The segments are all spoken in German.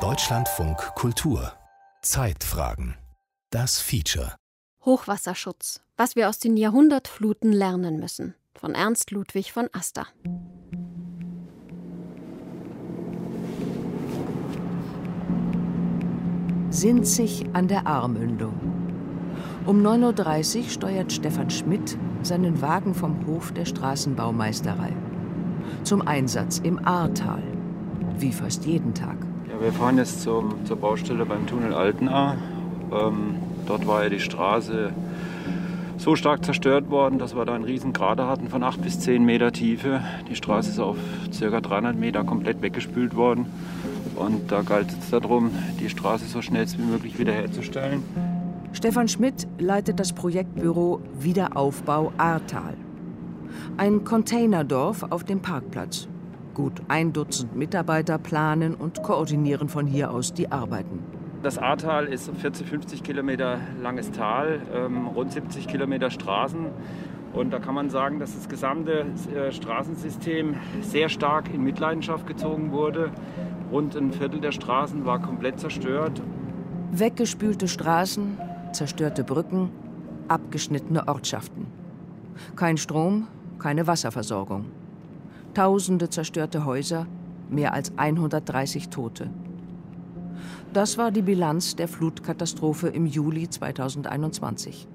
Deutschlandfunk Kultur Zeitfragen Das Feature Hochwasserschutz, was wir aus den Jahrhundertfluten lernen müssen. Von Ernst Ludwig von Aster. Sinzig an der Ahrmündung. Um 9.30 Uhr steuert Stefan Schmidt seinen Wagen vom Hof der Straßenbaumeisterei. Zum Einsatz im Ahrtal. Wie fast jeden Tag. Ja, wir fahren jetzt zum, zur Baustelle beim Tunnel Altenahr. Ähm, dort war ja die Straße so stark zerstört worden, dass wir da einen riesen Krater hatten von 8 bis 10 Meter Tiefe. Die Straße ist auf ca. 300 Meter komplett weggespült worden. Und da galt es darum, die Straße so schnell wie möglich wiederherzustellen. Stefan Schmidt leitet das Projektbüro Wiederaufbau Ahrtal. Ein Containerdorf auf dem Parkplatz. Gut ein Dutzend Mitarbeiter planen und koordinieren von hier aus die Arbeiten. Das Ahrtal ist 40, 50 Kilometer langes Tal, ähm, rund 70 Kilometer Straßen. Und da kann man sagen, dass das gesamte äh, Straßensystem sehr stark in Mitleidenschaft gezogen wurde. Rund ein Viertel der Straßen war komplett zerstört. Weggespülte Straßen, zerstörte Brücken, abgeschnittene Ortschaften. Kein Strom, keine Wasserversorgung. Tausende zerstörte Häuser, mehr als 130 Tote. Das war die Bilanz der Flutkatastrophe im Juli 2021.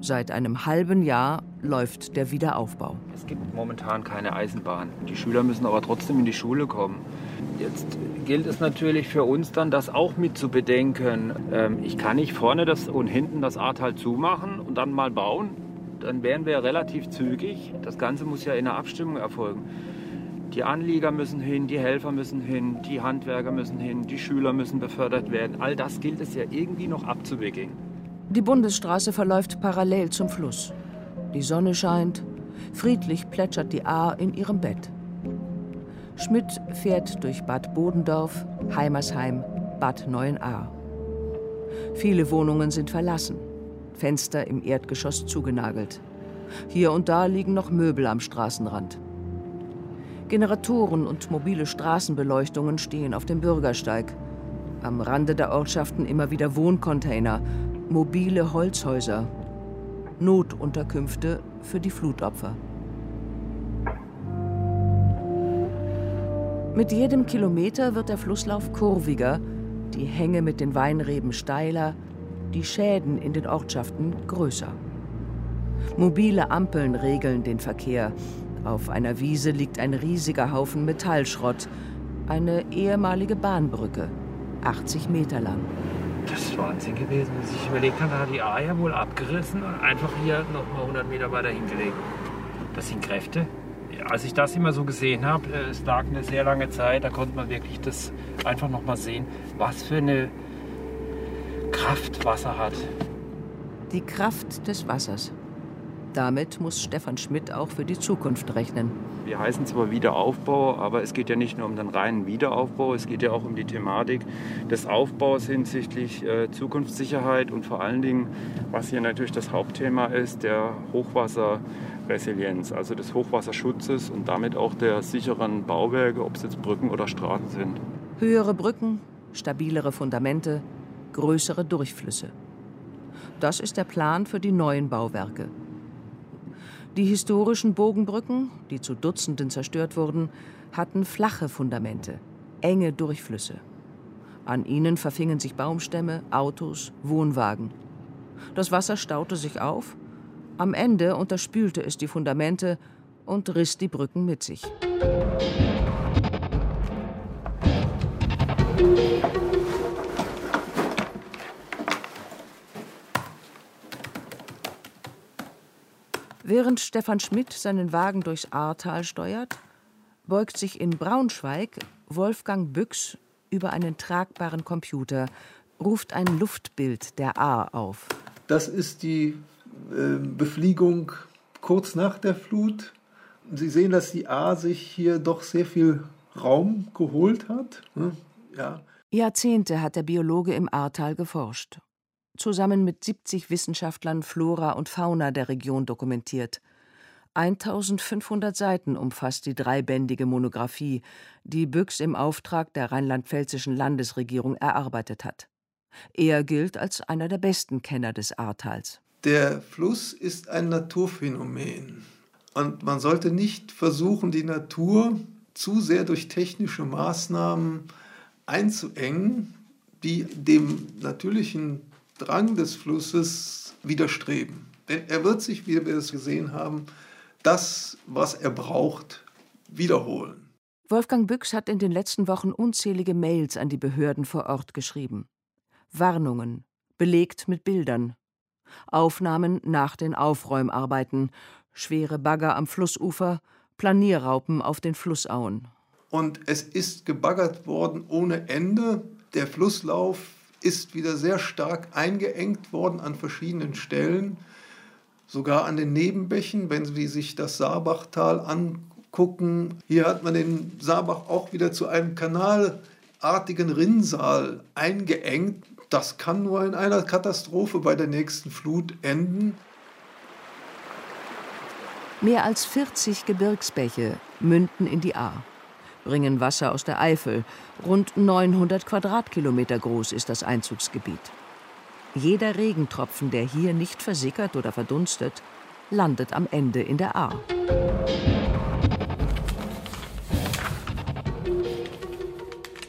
Seit einem halben Jahr läuft der Wiederaufbau. Es gibt momentan keine Eisenbahn. Die Schüler müssen aber trotzdem in die Schule kommen. Jetzt gilt es natürlich für uns dann, das auch mit zu bedenken. Ähm, ich kann nicht vorne das und hinten das Ahrtal zumachen und dann mal bauen. Dann wären wir relativ zügig. Das Ganze muss ja in einer Abstimmung erfolgen. Die Anlieger müssen hin, die Helfer müssen hin, die Handwerker müssen hin, die Schüler müssen befördert werden. All das gilt es ja irgendwie noch abzuwickeln. Die Bundesstraße verläuft parallel zum Fluss. Die Sonne scheint, friedlich plätschert die Ahr in ihrem Bett. Schmidt fährt durch Bad Bodendorf, Heimersheim, Bad Neuenahr. Viele Wohnungen sind verlassen, Fenster im Erdgeschoss zugenagelt. Hier und da liegen noch Möbel am Straßenrand. Generatoren und mobile Straßenbeleuchtungen stehen auf dem Bürgersteig. Am Rande der Ortschaften immer wieder Wohncontainer, mobile Holzhäuser, Notunterkünfte für die Flutopfer. Mit jedem Kilometer wird der Flusslauf kurviger, die Hänge mit den Weinreben steiler, die Schäden in den Ortschaften größer. Mobile Ampeln regeln den Verkehr. Auf einer Wiese liegt ein riesiger Haufen Metallschrott, eine ehemalige Bahnbrücke, 80 Meter lang. Das ist Wahnsinn gewesen, wenn sich überlegt hat, da hat die A ja wohl abgerissen und einfach hier noch mal 100 Meter weiter hingelegt. Das sind Kräfte. Als ich das immer so gesehen habe, äh, es lag eine sehr lange Zeit, da konnte man wirklich das einfach noch mal sehen, was für eine Kraft Wasser hat. Die Kraft des Wassers. Damit muss Stefan Schmidt auch für die Zukunft rechnen. Wir heißen zwar Wiederaufbau, aber es geht ja nicht nur um den reinen Wiederaufbau, es geht ja auch um die Thematik des Aufbaus hinsichtlich äh, Zukunftssicherheit und vor allen Dingen, was hier natürlich das Hauptthema ist, der Hochwasserresilienz, also des Hochwasserschutzes und damit auch der sicheren Bauwerke, ob es jetzt Brücken oder Straßen sind. Höhere Brücken, stabilere Fundamente, größere Durchflüsse. Das ist der Plan für die neuen Bauwerke. Die historischen Bogenbrücken, die zu Dutzenden zerstört wurden, hatten flache Fundamente, enge Durchflüsse. An ihnen verfingen sich Baumstämme, Autos, Wohnwagen. Das Wasser staute sich auf, am Ende unterspülte es die Fundamente und riss die Brücken mit sich. Während Stefan Schmidt seinen Wagen durchs Ahrtal steuert, beugt sich in Braunschweig Wolfgang Büchs über einen tragbaren Computer, ruft ein Luftbild der Ahr auf. Das ist die äh, Befliegung kurz nach der Flut. Sie sehen, dass die Ahr sich hier doch sehr viel Raum geholt hat. Ne? Ja. Jahrzehnte hat der Biologe im Ahrtal geforscht zusammen mit 70 Wissenschaftlern Flora und Fauna der Region dokumentiert. 1500 Seiten umfasst die dreibändige Monographie, die Büchs im Auftrag der rheinland-pfälzischen Landesregierung erarbeitet hat. Er gilt als einer der besten Kenner des Ahrtals. Der Fluss ist ein Naturphänomen. Und man sollte nicht versuchen, die Natur zu sehr durch technische Maßnahmen einzuengen, die dem natürlichen Drang des Flusses widerstreben. Denn er wird sich, wie wir es gesehen haben, das, was er braucht, wiederholen. Wolfgang Büchs hat in den letzten Wochen unzählige Mails an die Behörden vor Ort geschrieben. Warnungen, belegt mit Bildern. Aufnahmen nach den Aufräumarbeiten, schwere Bagger am Flussufer, Planierraupen auf den Flussauen. Und es ist gebaggert worden ohne Ende. Der Flusslauf ist wieder sehr stark eingeengt worden an verschiedenen Stellen, sogar an den Nebenbächen, wenn Sie sich das Saarbachtal angucken. Hier hat man den Saarbach auch wieder zu einem kanalartigen Rinnsal eingeengt. Das kann nur in einer Katastrophe bei der nächsten Flut enden. Mehr als 40 Gebirgsbäche münden in die Ahr bringen Wasser aus der Eifel. Rund 900 Quadratkilometer groß ist das Einzugsgebiet. Jeder Regentropfen, der hier nicht versickert oder verdunstet, landet am Ende in der Ahr.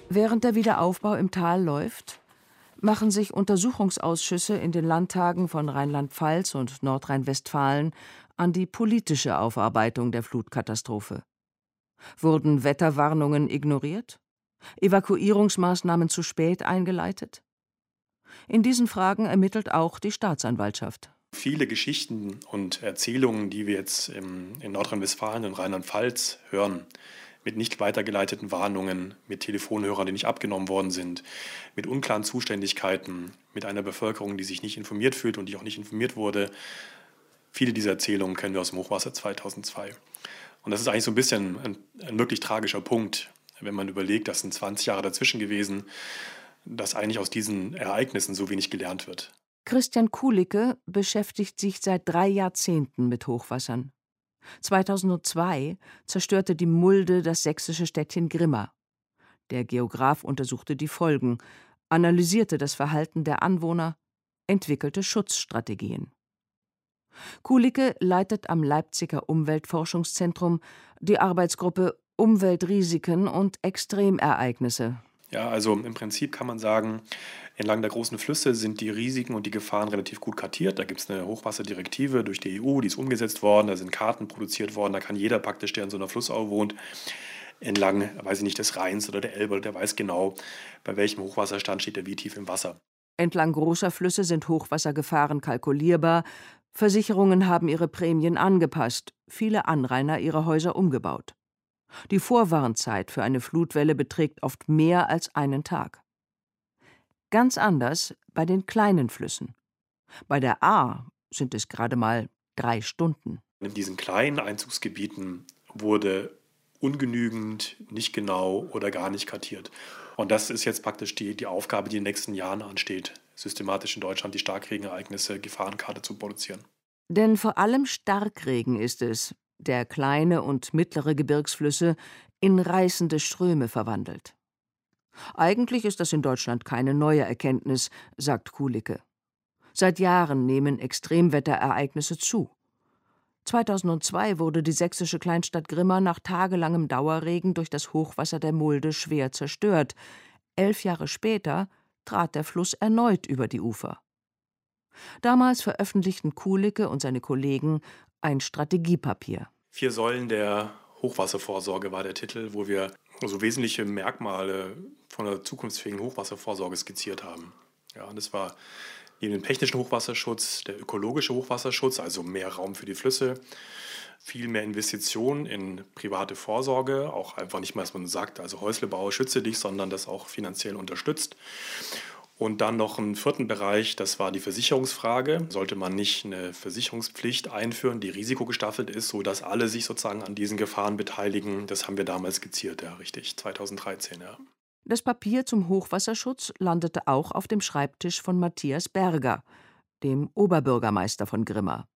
Während der Wiederaufbau im Tal läuft, machen sich Untersuchungsausschüsse in den Landtagen von Rheinland-Pfalz und Nordrhein-Westfalen an die politische Aufarbeitung der Flutkatastrophe. Wurden Wetterwarnungen ignoriert? Evakuierungsmaßnahmen zu spät eingeleitet? In diesen Fragen ermittelt auch die Staatsanwaltschaft. Viele Geschichten und Erzählungen, die wir jetzt in Nordrhein-Westfalen und Rheinland-Pfalz hören, mit nicht weitergeleiteten Warnungen, mit Telefonhörern, die nicht abgenommen worden sind, mit unklaren Zuständigkeiten, mit einer Bevölkerung, die sich nicht informiert fühlt und die auch nicht informiert wurde. Viele dieser Erzählungen kennen wir aus dem Hochwasser 2002. Und das ist eigentlich so ein bisschen ein, ein wirklich tragischer Punkt, wenn man überlegt, das sind 20 Jahre dazwischen gewesen, dass eigentlich aus diesen Ereignissen so wenig gelernt wird. Christian Kulicke beschäftigt sich seit drei Jahrzehnten mit Hochwassern. 2002 zerstörte die Mulde das sächsische Städtchen Grimma. Der Geograf untersuchte die Folgen, analysierte das Verhalten der Anwohner, entwickelte Schutzstrategien. Kulicke leitet am Leipziger Umweltforschungszentrum die Arbeitsgruppe Umweltrisiken und Extremereignisse. Ja, also im Prinzip kann man sagen, entlang der großen Flüsse sind die Risiken und die Gefahren relativ gut kartiert. Da gibt es eine Hochwasserdirektive durch die EU, die ist umgesetzt worden, da sind Karten produziert worden, da kann jeder praktisch, der in so einer Flussau wohnt, entlang, weiß ich nicht, des Rheins oder der Elbe, der weiß genau, bei welchem Hochwasserstand steht er wie tief im Wasser. Entlang großer Flüsse sind Hochwassergefahren kalkulierbar, Versicherungen haben ihre Prämien angepasst, viele Anrainer ihre Häuser umgebaut. Die Vorwarnzeit für eine Flutwelle beträgt oft mehr als einen Tag. Ganz anders bei den kleinen Flüssen. Bei der A sind es gerade mal drei Stunden. In diesen kleinen Einzugsgebieten wurde ungenügend, nicht genau oder gar nicht kartiert. Und das ist jetzt praktisch die, die Aufgabe, die in den nächsten Jahren ansteht, systematisch in Deutschland die Starkregenereignisse, Gefahrenkarte zu produzieren. Denn vor allem Starkregen ist es, der kleine und mittlere Gebirgsflüsse in reißende Ströme verwandelt. Eigentlich ist das in Deutschland keine neue Erkenntnis, sagt Kulicke. Seit Jahren nehmen Extremwetterereignisse zu. 2002 wurde die sächsische Kleinstadt Grimma nach tagelangem Dauerregen durch das Hochwasser der Mulde schwer zerstört. Elf Jahre später trat der Fluss erneut über die Ufer. Damals veröffentlichten Kulicke und seine Kollegen ein Strategiepapier. Vier Säulen der Hochwasservorsorge war der Titel, wo wir so wesentliche Merkmale von einer zukunftsfähigen Hochwasservorsorge skizziert haben. Ja, und das war neben dem technischen Hochwasserschutz der ökologische Hochwasserschutz, also mehr Raum für die Flüsse, viel mehr Investitionen in private Vorsorge, auch einfach nicht mal, dass man sagt, also Häuslebau schütze dich, sondern das auch finanziell unterstützt. Und dann noch einen vierten Bereich, das war die Versicherungsfrage. Sollte man nicht eine Versicherungspflicht einführen, die risikogestaffelt ist, sodass alle sich sozusagen an diesen Gefahren beteiligen? Das haben wir damals skizziert, ja, richtig, 2013, ja. Das Papier zum Hochwasserschutz landete auch auf dem Schreibtisch von Matthias Berger, dem Oberbürgermeister von Grimma.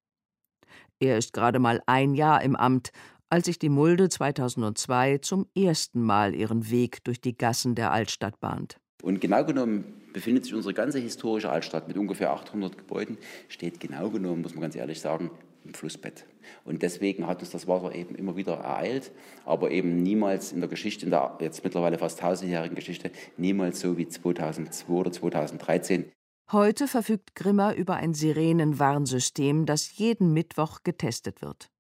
Er ist gerade mal ein Jahr im Amt, als sich die Mulde 2002 zum ersten Mal ihren Weg durch die Gassen der Altstadt bahnt. Und genau genommen befindet sich unsere ganze historische Altstadt mit ungefähr 800 Gebäuden, steht genau genommen, muss man ganz ehrlich sagen, im Flussbett. Und deswegen hat uns das Wasser eben immer wieder ereilt, aber eben niemals in der Geschichte, in der jetzt mittlerweile fast tausendjährigen Geschichte, niemals so wie 2002 oder 2013. Heute verfügt Grimmer über ein Sirenenwarnsystem, das jeden Mittwoch getestet wird.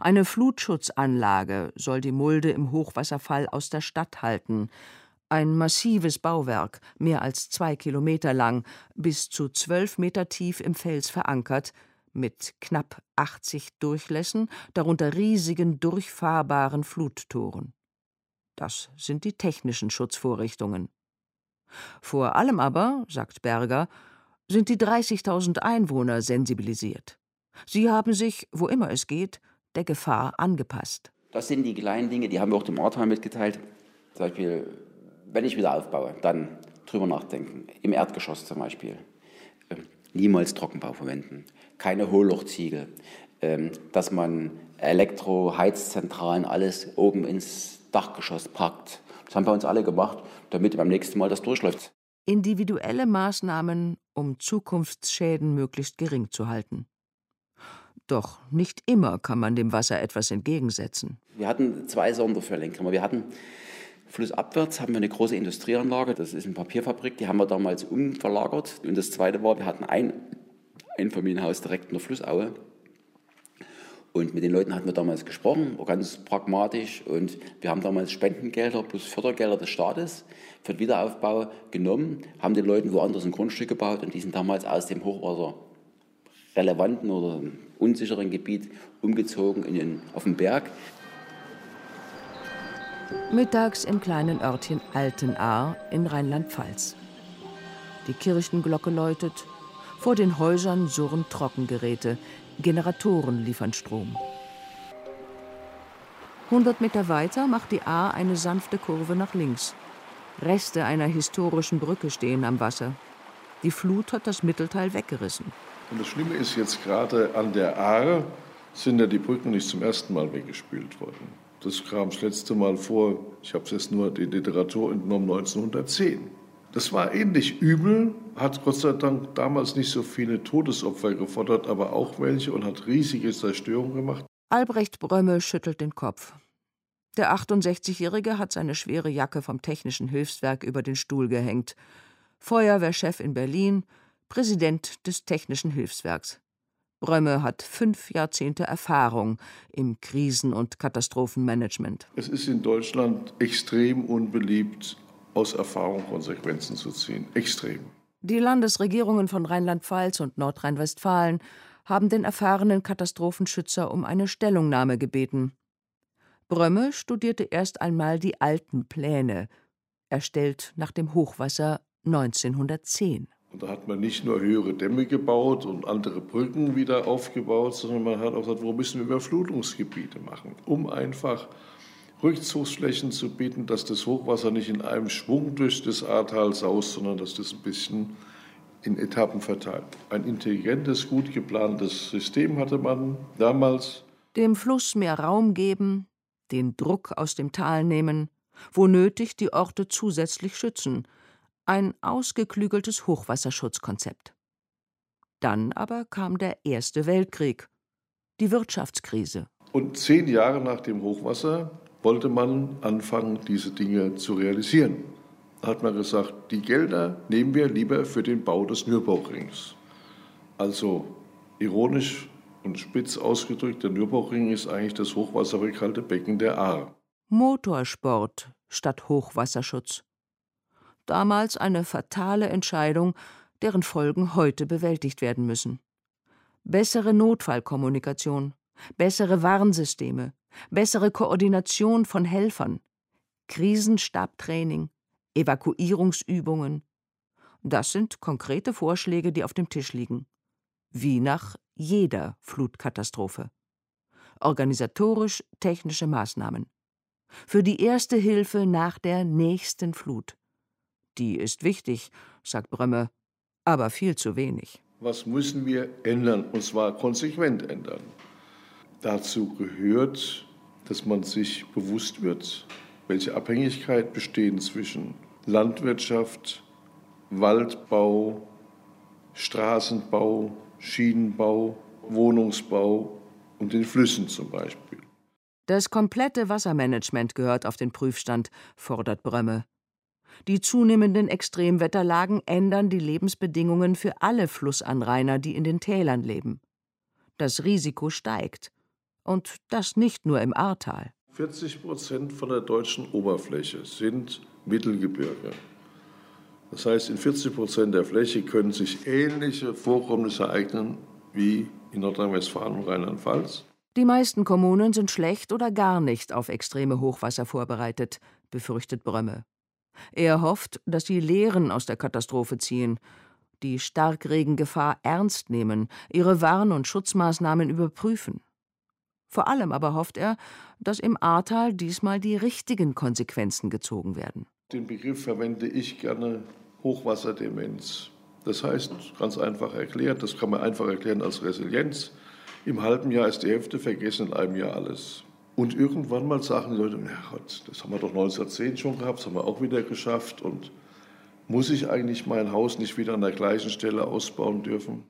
Eine Flutschutzanlage soll die Mulde im Hochwasserfall aus der Stadt halten. Ein massives Bauwerk, mehr als zwei Kilometer lang, bis zu zwölf Meter tief im Fels verankert, mit knapp 80 Durchlässen, darunter riesigen durchfahrbaren Fluttoren. Das sind die technischen Schutzvorrichtungen. Vor allem aber, sagt Berger, sind die 30.000 Einwohner sensibilisiert. Sie haben sich, wo immer es geht, der Gefahr angepasst. Das sind die kleinen Dinge, die haben wir auch dem Ortheim mitgeteilt. Zum Beispiel, wenn ich wieder aufbaue, dann drüber nachdenken. Im Erdgeschoss zum Beispiel. Ähm, niemals Trockenbau verwenden keine Hohllochziegel, ähm, dass man Elektro-Heizzentralen alles oben ins Dachgeschoss packt. Das haben wir uns alle gemacht, damit beim nächsten Mal das durchläuft. Individuelle Maßnahmen, um Zukunftsschäden möglichst gering zu halten. Doch nicht immer kann man dem Wasser etwas entgegensetzen. Wir hatten zwei Sonderfälle Wir hatten flussabwärts haben wir eine große Industrieanlage, das ist eine Papierfabrik, die haben wir damals umverlagert. Und das zweite war, wir hatten ein Einfamilienhaus direkt in der Flussaue. Und mit den Leuten hatten wir damals gesprochen, ganz pragmatisch. Und wir haben damals Spendengelder plus Fördergelder des Staates für den Wiederaufbau genommen, haben den Leuten woanders ein Grundstück gebaut und die sind damals aus dem Hochwasser relevanten oder unsicheren Gebiet umgezogen in den, auf den Berg. Mittags im kleinen Örtchen Altenahr in Rheinland-Pfalz. Die Kirchenglocke läutet, vor den Häusern surren Trockengeräte, Generatoren liefern Strom. 100 Meter weiter macht die A eine sanfte Kurve nach links. Reste einer historischen Brücke stehen am Wasser. Die Flut hat das Mittelteil weggerissen. Und das Schlimme ist jetzt gerade an der Aare sind ja die Brücken nicht zum ersten Mal weggespült worden. Das kam das letzte Mal vor, ich habe es jetzt nur die Literatur entnommen, 1910. Das war ähnlich übel, hat Gott sei Dank damals nicht so viele Todesopfer gefordert, aber auch welche und hat riesige Zerstörung gemacht. Albrecht Brömme schüttelt den Kopf. Der 68-Jährige hat seine schwere Jacke vom Technischen Hilfswerk über den Stuhl gehängt. Feuerwehrchef in Berlin, Präsident des Technischen Hilfswerks. Brömme hat fünf Jahrzehnte Erfahrung im Krisen- und Katastrophenmanagement. Es ist in Deutschland extrem unbeliebt, aus Erfahrung Konsequenzen zu ziehen. Extrem. Die Landesregierungen von Rheinland-Pfalz und Nordrhein-Westfalen haben den erfahrenen Katastrophenschützer um eine Stellungnahme gebeten. Brömme studierte erst einmal die alten Pläne, erstellt nach dem Hochwasser 1910. Und da hat man nicht nur höhere Dämme gebaut und andere Brücken wieder aufgebaut, sondern man hat auch gesagt, wo müssen wir Überflutungsgebiete machen, um einfach Rückzugsflächen zu bieten, dass das Hochwasser nicht in einem Schwung durch das Ahrtal saust, sondern dass das ein bisschen in Etappen verteilt. Ein intelligentes, gut geplantes System hatte man damals. Dem Fluss mehr Raum geben, den Druck aus dem Tal nehmen, wo nötig die Orte zusätzlich schützen. Ein ausgeklügeltes Hochwasserschutzkonzept. Dann aber kam der Erste Weltkrieg, die Wirtschaftskrise. Und zehn Jahre nach dem Hochwasser wollte man anfangen, diese Dinge zu realisieren. Da hat man gesagt, die Gelder nehmen wir lieber für den Bau des Nürburgrings. Also ironisch und spitz ausgedrückt, der Nürburgring ist eigentlich das Hochwasserrückhaltebecken der Ahr. Motorsport statt Hochwasserschutz. Damals eine fatale Entscheidung, deren Folgen heute bewältigt werden müssen. Bessere Notfallkommunikation, bessere Warnsysteme, bessere Koordination von Helfern, Krisenstabtraining, Evakuierungsübungen. Das sind konkrete Vorschläge, die auf dem Tisch liegen. Wie nach jeder Flutkatastrophe. Organisatorisch technische Maßnahmen. Für die erste Hilfe nach der nächsten Flut. Die ist wichtig, sagt Brömme, aber viel zu wenig. Was müssen wir ändern, und zwar konsequent ändern? Dazu gehört, dass man sich bewusst wird, welche Abhängigkeit besteht zwischen Landwirtschaft, Waldbau, Straßenbau, Schienenbau, Wohnungsbau und den Flüssen zum Beispiel. Das komplette Wassermanagement gehört auf den Prüfstand, fordert Brömme. Die zunehmenden Extremwetterlagen ändern die Lebensbedingungen für alle Flussanrainer, die in den Tälern leben. Das Risiko steigt. Und das nicht nur im Ahrtal. 40 Prozent von der deutschen Oberfläche sind Mittelgebirge. Das heißt, in 40 Prozent der Fläche können sich ähnliche Vorkommnisse ereignen wie in Nordrhein-Westfalen und Rheinland-Pfalz. Die meisten Kommunen sind schlecht oder gar nicht auf extreme Hochwasser vorbereitet, befürchtet Brömme. Er hofft, dass die Lehren aus der Katastrophe ziehen, die Starkregengefahr ernst nehmen, ihre Warn- und Schutzmaßnahmen überprüfen. Vor allem aber hofft er, dass im Ahrtal diesmal die richtigen Konsequenzen gezogen werden. Den Begriff verwende ich gerne Hochwasserdemenz. Das heißt, ganz einfach erklärt, das kann man einfach erklären als Resilienz. Im halben Jahr ist die Hälfte vergessen, in einem Jahr alles. Und irgendwann mal sagen die Leute, ja Gott, das haben wir doch 1910 schon gehabt, das haben wir auch wieder geschafft. Und muss ich eigentlich mein Haus nicht wieder an der gleichen Stelle ausbauen dürfen?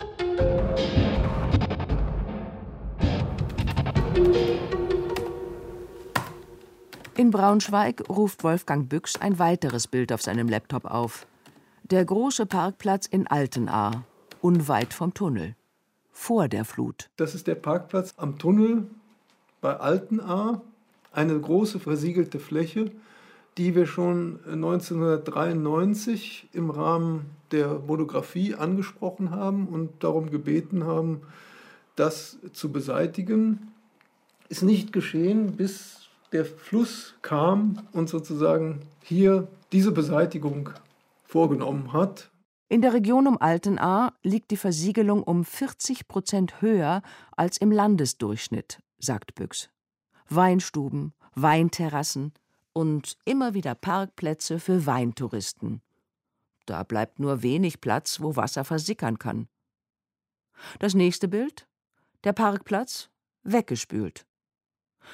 In Braunschweig ruft Wolfgang Büchs ein weiteres Bild auf seinem Laptop auf. Der große Parkplatz in Altenahr, unweit vom Tunnel. Vor der Flut. Das ist der Parkplatz am Tunnel bei Altenahr. Eine große versiegelte Fläche, die wir schon 1993 im Rahmen der Monographie angesprochen haben und darum gebeten haben, das zu beseitigen. Ist nicht geschehen, bis der Fluss kam und sozusagen hier diese Beseitigung vorgenommen hat. In der Region um Altenahr liegt die Versiegelung um 40 Prozent höher als im Landesdurchschnitt, sagt Büchs. Weinstuben, Weinterrassen und immer wieder Parkplätze für Weintouristen. Da bleibt nur wenig Platz, wo Wasser versickern kann. Das nächste Bild? Der Parkplatz weggespült.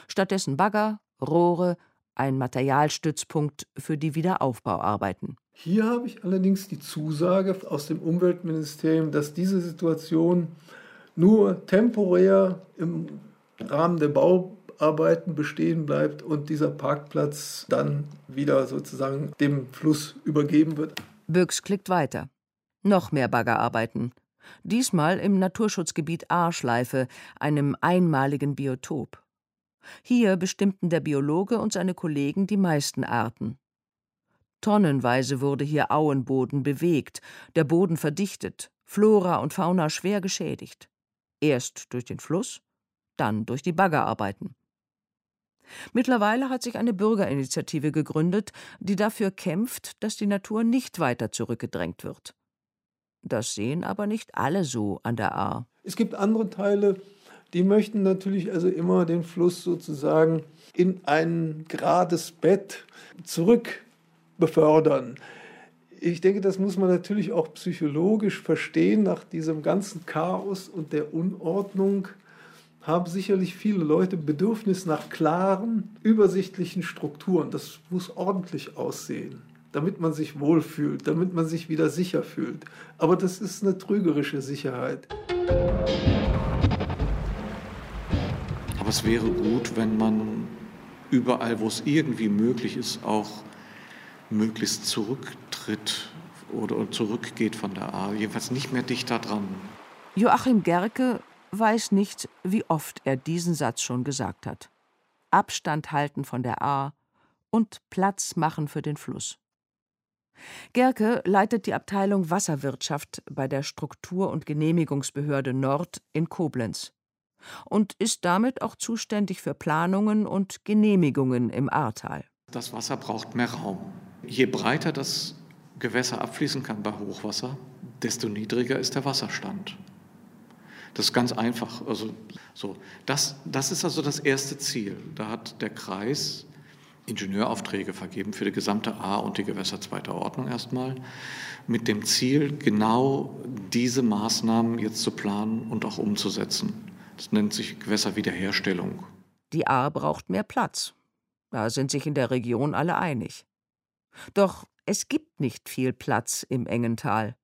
Stattdessen Bagger, Rohre, ein Materialstützpunkt für die Wiederaufbauarbeiten. Hier habe ich allerdings die Zusage aus dem Umweltministerium, dass diese Situation nur temporär im Rahmen der Bauarbeiten bestehen bleibt und dieser Parkplatz dann wieder sozusagen dem Fluss übergeben wird. Büchs klickt weiter. Noch mehr Baggerarbeiten. Diesmal im Naturschutzgebiet Aarschleife, einem einmaligen Biotop. Hier bestimmten der Biologe und seine Kollegen die meisten Arten. Tonnenweise wurde hier Auenboden bewegt, der Boden verdichtet, Flora und Fauna schwer geschädigt. Erst durch den Fluss, dann durch die Baggerarbeiten. Mittlerweile hat sich eine Bürgerinitiative gegründet, die dafür kämpft, dass die Natur nicht weiter zurückgedrängt wird. Das sehen aber nicht alle so an der Ahr. Es gibt andere Teile die möchten natürlich also immer den Fluss sozusagen in ein gerades Bett zurück befördern. Ich denke, das muss man natürlich auch psychologisch verstehen. Nach diesem ganzen Chaos und der Unordnung haben sicherlich viele Leute Bedürfnis nach klaren, übersichtlichen Strukturen. Das muss ordentlich aussehen, damit man sich wohlfühlt, damit man sich wieder sicher fühlt. Aber das ist eine trügerische Sicherheit. Es wäre gut, wenn man überall, wo es irgendwie möglich ist, auch möglichst zurücktritt oder zurückgeht von der A, jedenfalls nicht mehr dichter dran. Joachim Gerke weiß nicht, wie oft er diesen Satz schon gesagt hat. Abstand halten von der A und Platz machen für den Fluss. Gerke leitet die Abteilung Wasserwirtschaft bei der Struktur- und Genehmigungsbehörde Nord in Koblenz und ist damit auch zuständig für Planungen und Genehmigungen im Ahrtal. Das Wasser braucht mehr Raum. Je breiter das Gewässer abfließen kann bei Hochwasser, desto niedriger ist der Wasserstand. Das ist ganz einfach. Also, so. das, das ist also das erste Ziel. Da hat der Kreis Ingenieuraufträge vergeben für die gesamte A- und die Gewässer zweiter Ordnung erstmal, mit dem Ziel, genau diese Maßnahmen jetzt zu planen und auch umzusetzen. Das nennt sich Gewässerwiederherstellung. Die Ahr braucht mehr Platz. Da sind sich in der Region alle einig. Doch es gibt nicht viel Platz im engen Tal.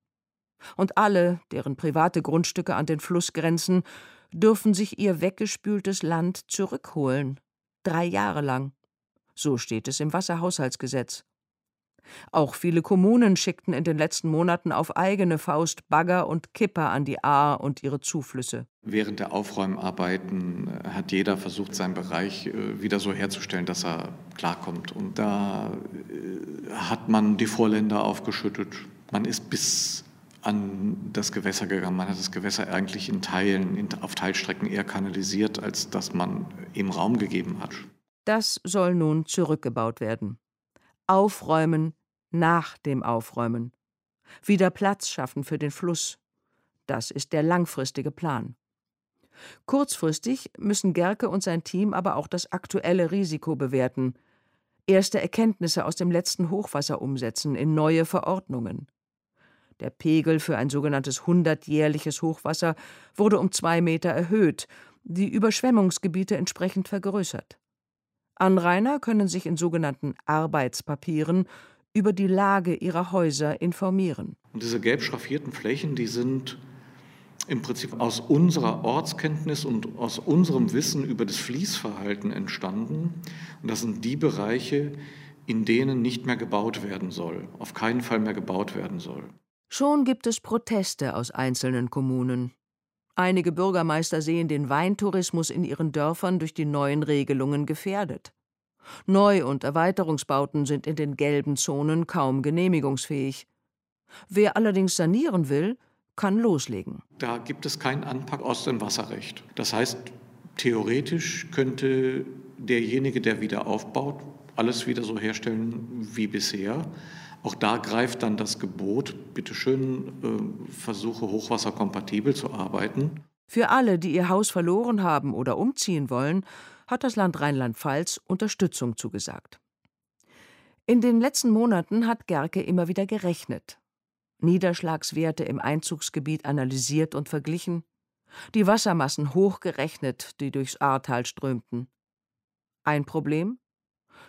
Und alle, deren private Grundstücke an den Fluss grenzen, dürfen sich ihr weggespültes Land zurückholen. Drei Jahre lang. So steht es im Wasserhaushaltsgesetz. Auch viele Kommunen schickten in den letzten Monaten auf eigene Faust Bagger und Kipper an die Ahr und ihre Zuflüsse. Während der Aufräumarbeiten äh, hat jeder versucht, seinen Bereich äh, wieder so herzustellen, dass er klarkommt. Und da äh, hat man die Vorländer aufgeschüttet. Man ist bis an das Gewässer gegangen. Man hat das Gewässer eigentlich in Teilen, auf Teilstrecken eher kanalisiert, als dass man ihm Raum gegeben hat. Das soll nun zurückgebaut werden. Aufräumen nach dem Aufräumen. Wieder Platz schaffen für den Fluss. Das ist der langfristige Plan. Kurzfristig müssen Gerke und sein Team aber auch das aktuelle Risiko bewerten, erste Erkenntnisse aus dem letzten Hochwasser umsetzen in neue Verordnungen. Der Pegel für ein sogenanntes hundertjährliches Hochwasser wurde um zwei Meter erhöht, die Überschwemmungsgebiete entsprechend vergrößert. Anrainer können sich in sogenannten Arbeitspapieren über die Lage ihrer Häuser informieren. Und diese gelb schraffierten Flächen, die sind im Prinzip aus unserer Ortskenntnis und aus unserem Wissen über das Fließverhalten entstanden. Und das sind die Bereiche, in denen nicht mehr gebaut werden soll, auf keinen Fall mehr gebaut werden soll. Schon gibt es Proteste aus einzelnen Kommunen. Einige Bürgermeister sehen den Weintourismus in ihren Dörfern durch die neuen Regelungen gefährdet. Neu- und Erweiterungsbauten sind in den gelben Zonen kaum genehmigungsfähig. Wer allerdings sanieren will, kann loslegen. Da gibt es keinen Anpack aus dem Wasserrecht. Das heißt, theoretisch könnte derjenige, der wieder aufbaut, alles wieder so herstellen wie bisher. Auch da greift dann das Gebot, bitteschön, äh, versuche hochwasserkompatibel zu arbeiten. Für alle, die ihr Haus verloren haben oder umziehen wollen, hat das Land Rheinland-Pfalz Unterstützung zugesagt. In den letzten Monaten hat Gerke immer wieder gerechnet. Niederschlagswerte im Einzugsgebiet analysiert und verglichen, die Wassermassen hochgerechnet, die durchs Ahrtal strömten. Ein Problem?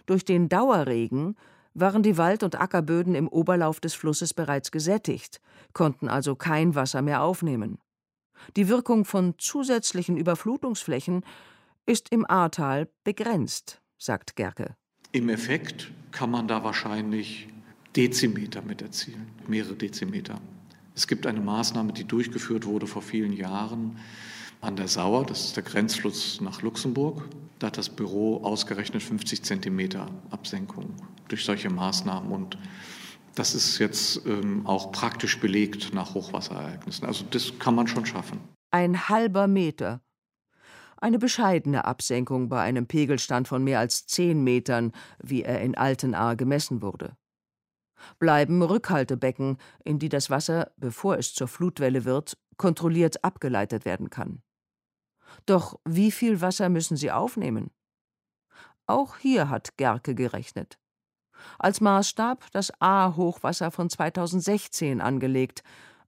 Durch den Dauerregen waren die Wald- und Ackerböden im Oberlauf des Flusses bereits gesättigt, konnten also kein Wasser mehr aufnehmen. Die Wirkung von zusätzlichen Überflutungsflächen ist im Ahrtal begrenzt, sagt Gerke. Im Effekt kann man da wahrscheinlich Dezimeter mit erzielen, mehrere Dezimeter. Es gibt eine Maßnahme, die durchgeführt wurde vor vielen Jahren an der Sauer, das ist der Grenzfluss nach Luxemburg. Da hat das Büro ausgerechnet 50 Zentimeter Absenkung durch solche Maßnahmen. Und das ist jetzt ähm, auch praktisch belegt nach Hochwasserereignissen. Also das kann man schon schaffen. Ein halber Meter. Eine bescheidene Absenkung bei einem Pegelstand von mehr als zehn Metern, wie er in Altenahr gemessen wurde. Bleiben Rückhaltebecken, in die das Wasser, bevor es zur Flutwelle wird, kontrolliert abgeleitet werden kann. Doch wie viel Wasser müssen sie aufnehmen? Auch hier hat Gerke gerechnet. Als Maßstab das A-Hochwasser von 2016 angelegt.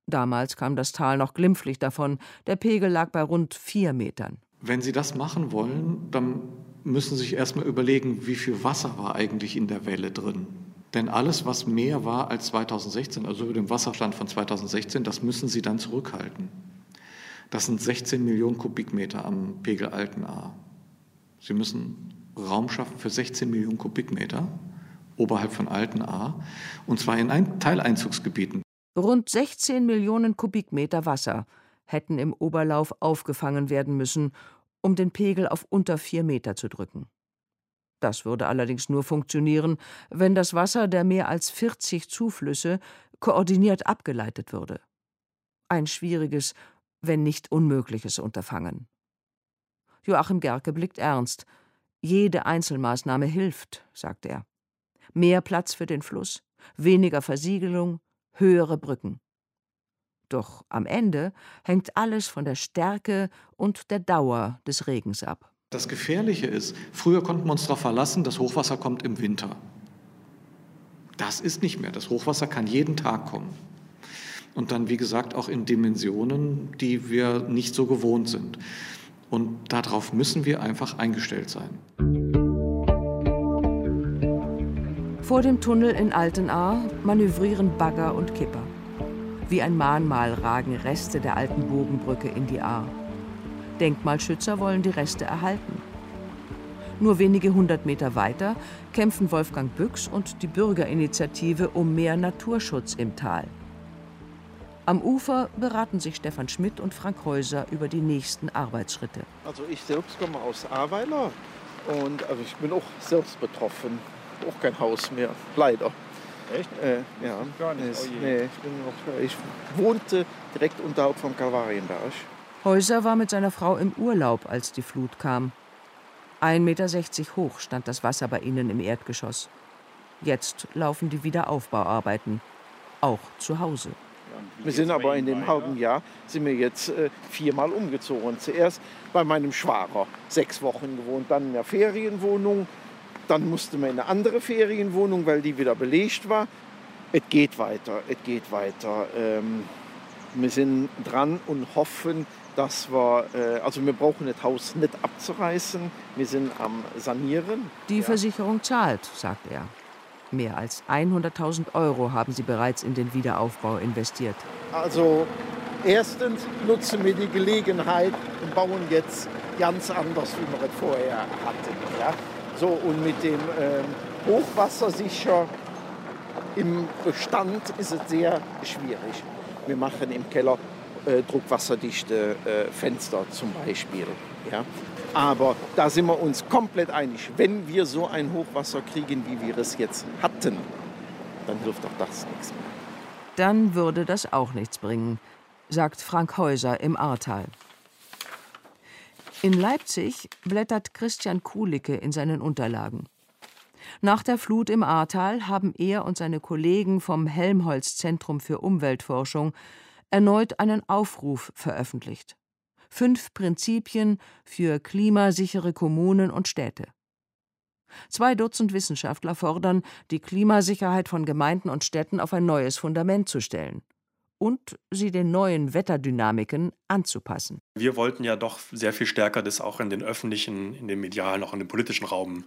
Damals kam das Tal noch glimpflich davon, der Pegel lag bei rund vier Metern. Wenn Sie das machen wollen, dann müssen Sie sich erstmal überlegen, wie viel Wasser war eigentlich in der Welle drin. Denn alles, was mehr war als 2016, also über dem Wasserstand von 2016, das müssen Sie dann zurückhalten. Das sind 16 Millionen Kubikmeter am Pegel Altenahr. Sie müssen Raum schaffen für 16 Millionen Kubikmeter oberhalb von Altenahr, und zwar in ein Teileinzugsgebieten. Rund 16 Millionen Kubikmeter Wasser hätten im Oberlauf aufgefangen werden müssen, um den Pegel auf unter vier Meter zu drücken. Das würde allerdings nur funktionieren, wenn das Wasser der mehr als 40 Zuflüsse koordiniert abgeleitet würde. Ein schwieriges wenn nicht unmögliches Unterfangen. Joachim Gerke blickt ernst. Jede Einzelmaßnahme hilft, sagt er. Mehr Platz für den Fluss, weniger Versiegelung, höhere Brücken. Doch am Ende hängt alles von der Stärke und der Dauer des Regens ab. Das Gefährliche ist, früher konnten wir uns darauf verlassen, das Hochwasser kommt im Winter. Das ist nicht mehr. Das Hochwasser kann jeden Tag kommen und dann, wie gesagt, auch in Dimensionen, die wir nicht so gewohnt sind. Und darauf müssen wir einfach eingestellt sein. Vor dem Tunnel in Altenahr manövrieren Bagger und Kipper. Wie ein Mahnmal ragen Reste der alten Bogenbrücke in die Ahr. Denkmalschützer wollen die Reste erhalten. Nur wenige hundert Meter weiter kämpfen Wolfgang Büchs und die Bürgerinitiative um mehr Naturschutz im Tal. Am Ufer beraten sich Stefan Schmidt und Frank Häuser über die nächsten Arbeitsschritte. Also ich selbst komme aus Ahrweiler und also ich bin auch selbst betroffen. Auch kein Haus mehr, leider. Echt? Äh, ja. Gar nicht. Es- Oh nee, ich, bin noch, ich wohnte direkt unterhalb vom Kalvarienberg. Häuser war mit seiner Frau im Urlaub, als die Flut kam. 1,60 Meter hoch stand das Wasser bei ihnen im Erdgeschoss. Jetzt laufen die Wiederaufbauarbeiten. Auch zu Hause. Wir sind aber in dem halben Jahr sind wir jetzt äh, viermal umgezogen. Zuerst bei meinem Schwager sechs Wochen gewohnt, dann in der Ferienwohnung. Dann mussten wir in eine andere Ferienwohnung, weil die wieder belegt war. Es geht weiter, es geht weiter. Ähm, wir sind dran und hoffen, dass wir, äh, also wir brauchen das Haus nicht abzureißen. Wir sind am Sanieren. Die Versicherung zahlt, sagt er. Mehr als 100.000 Euro haben sie bereits in den Wiederaufbau investiert. Also erstens nutzen wir die Gelegenheit und bauen jetzt ganz anders, wie wir es vorher hatten. Ja? So, und mit dem ähm, Hochwassersicher im Bestand ist es sehr schwierig. Wir machen im Keller äh, druckwasserdichte äh, Fenster zum Beispiel. Ja? Aber da sind wir uns komplett einig. Wenn wir so ein Hochwasser kriegen, wie wir es jetzt hatten, dann hilft auch das nichts mehr. Dann würde das auch nichts bringen, sagt Frank Häuser im Ahrtal. In Leipzig blättert Christian Kulicke in seinen Unterlagen. Nach der Flut im Ahrtal haben er und seine Kollegen vom Helmholtz Zentrum für Umweltforschung erneut einen Aufruf veröffentlicht. Fünf Prinzipien für klimasichere Kommunen und Städte. Zwei Dutzend Wissenschaftler fordern, die Klimasicherheit von Gemeinden und Städten auf ein neues Fundament zu stellen und sie den neuen Wetterdynamiken anzupassen. Wir wollten ja doch sehr viel stärker das auch in den öffentlichen, in den medialen, auch in den politischen Raum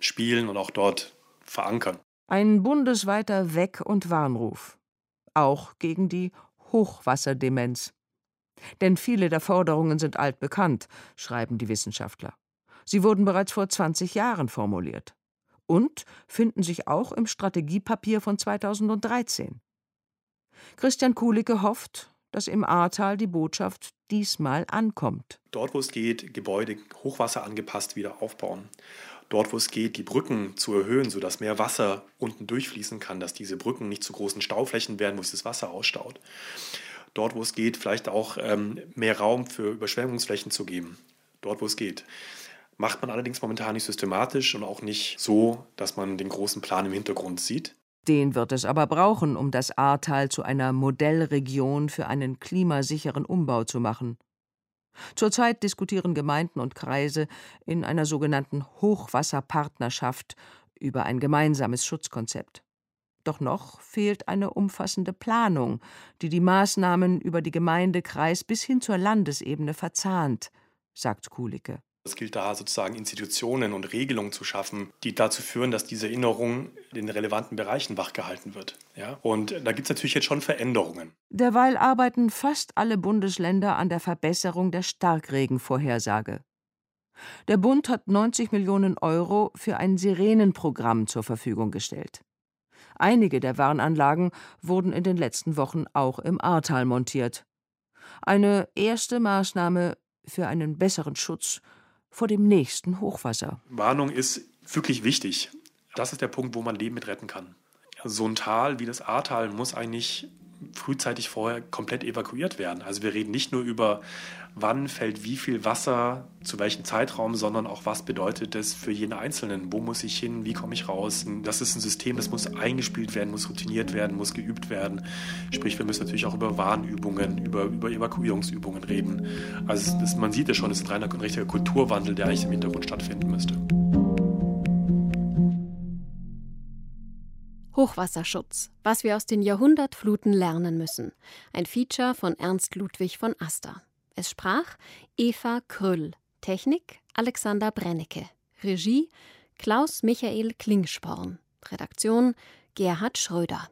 spielen und auch dort verankern. Ein bundesweiter Weck- und Warnruf. Auch gegen die Hochwasserdemenz. Denn viele der Forderungen sind altbekannt, schreiben die Wissenschaftler. Sie wurden bereits vor 20 Jahren formuliert. Und finden sich auch im Strategiepapier von 2013. Christian Kulicke hofft, dass im Ahrtal die Botschaft diesmal ankommt. Dort, wo es geht, Gebäude Hochwasser angepasst wieder aufbauen. Dort, wo es geht, die Brücken zu erhöhen, sodass mehr Wasser unten durchfließen kann, dass diese Brücken nicht zu großen Stauflächen werden, wo sich das Wasser ausstaut. Dort, wo es geht, vielleicht auch ähm, mehr Raum für Überschwemmungsflächen zu geben. Dort, wo es geht. Macht man allerdings momentan nicht systematisch und auch nicht so, dass man den großen Plan im Hintergrund sieht. Den wird es aber brauchen, um das Ahrtal zu einer Modellregion für einen klimasicheren Umbau zu machen. Zurzeit diskutieren Gemeinden und Kreise in einer sogenannten Hochwasserpartnerschaft über ein gemeinsames Schutzkonzept. Doch noch fehlt eine umfassende Planung, die die Maßnahmen über die Gemeinde, Kreis bis hin zur Landesebene verzahnt, sagt Kulicke. Es gilt da sozusagen Institutionen und Regelungen zu schaffen, die dazu führen, dass diese Erinnerung in den relevanten Bereichen wachgehalten wird. Ja? Und da gibt es natürlich jetzt schon Veränderungen. Derweil arbeiten fast alle Bundesländer an der Verbesserung der Starkregenvorhersage. Der Bund hat 90 Millionen Euro für ein Sirenenprogramm zur Verfügung gestellt. Einige der Warnanlagen wurden in den letzten Wochen auch im Ahrtal montiert. Eine erste Maßnahme für einen besseren Schutz vor dem nächsten Hochwasser. Warnung ist wirklich wichtig. Das ist der Punkt, wo man Leben mit retten kann. So ein Tal wie das Ahrtal muss eigentlich frühzeitig vorher komplett evakuiert werden. Also wir reden nicht nur über, wann fällt wie viel Wasser zu welchem Zeitraum, sondern auch, was bedeutet das für jeden Einzelnen? Wo muss ich hin? Wie komme ich raus? Das ist ein System, das muss eingespielt werden, muss routiniert werden, muss geübt werden. Sprich, wir müssen natürlich auch über Warnübungen, über, über Evakuierungsübungen reden. Also das, man sieht ja schon, es ist ein reiner, ein richtiger Kulturwandel, der eigentlich im Hintergrund stattfinden müsste. Hochwasserschutz, was wir aus den Jahrhundertfluten lernen müssen. Ein Feature von Ernst Ludwig von Aster. Es sprach Eva Kröll, Technik Alexander Brennecke, Regie Klaus Michael Klingsporn, Redaktion Gerhard Schröder.